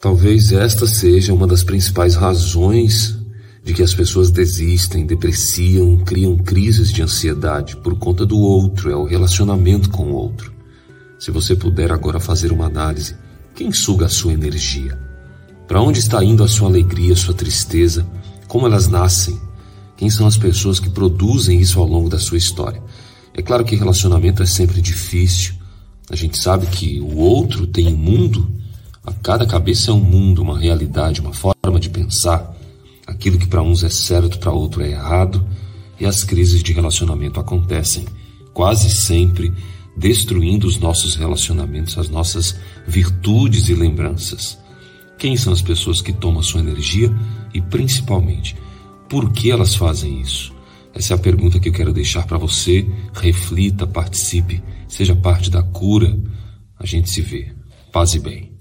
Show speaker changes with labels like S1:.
S1: Talvez esta seja uma das principais razões de que as pessoas desistem, depreciam, criam crises de ansiedade por conta do outro, é o relacionamento com o outro. Se você puder agora fazer uma análise, quem suga a sua energia? Para onde está indo a sua alegria, a sua tristeza? Como elas nascem? Quem são as pessoas que produzem isso ao longo da sua história? É claro que relacionamento é sempre difícil. A gente sabe que o outro tem um mundo, a cada cabeça é um mundo, uma realidade, uma forma de pensar. Aquilo que para uns é certo, para outro é errado, e as crises de relacionamento acontecem quase sempre destruindo os nossos relacionamentos, as nossas virtudes e lembranças. Quem são as pessoas que tomam a sua energia e, principalmente, por que elas fazem isso? Essa é a pergunta que eu quero deixar para você. Reflita, participe, seja parte da cura. A gente se vê. Paz e bem.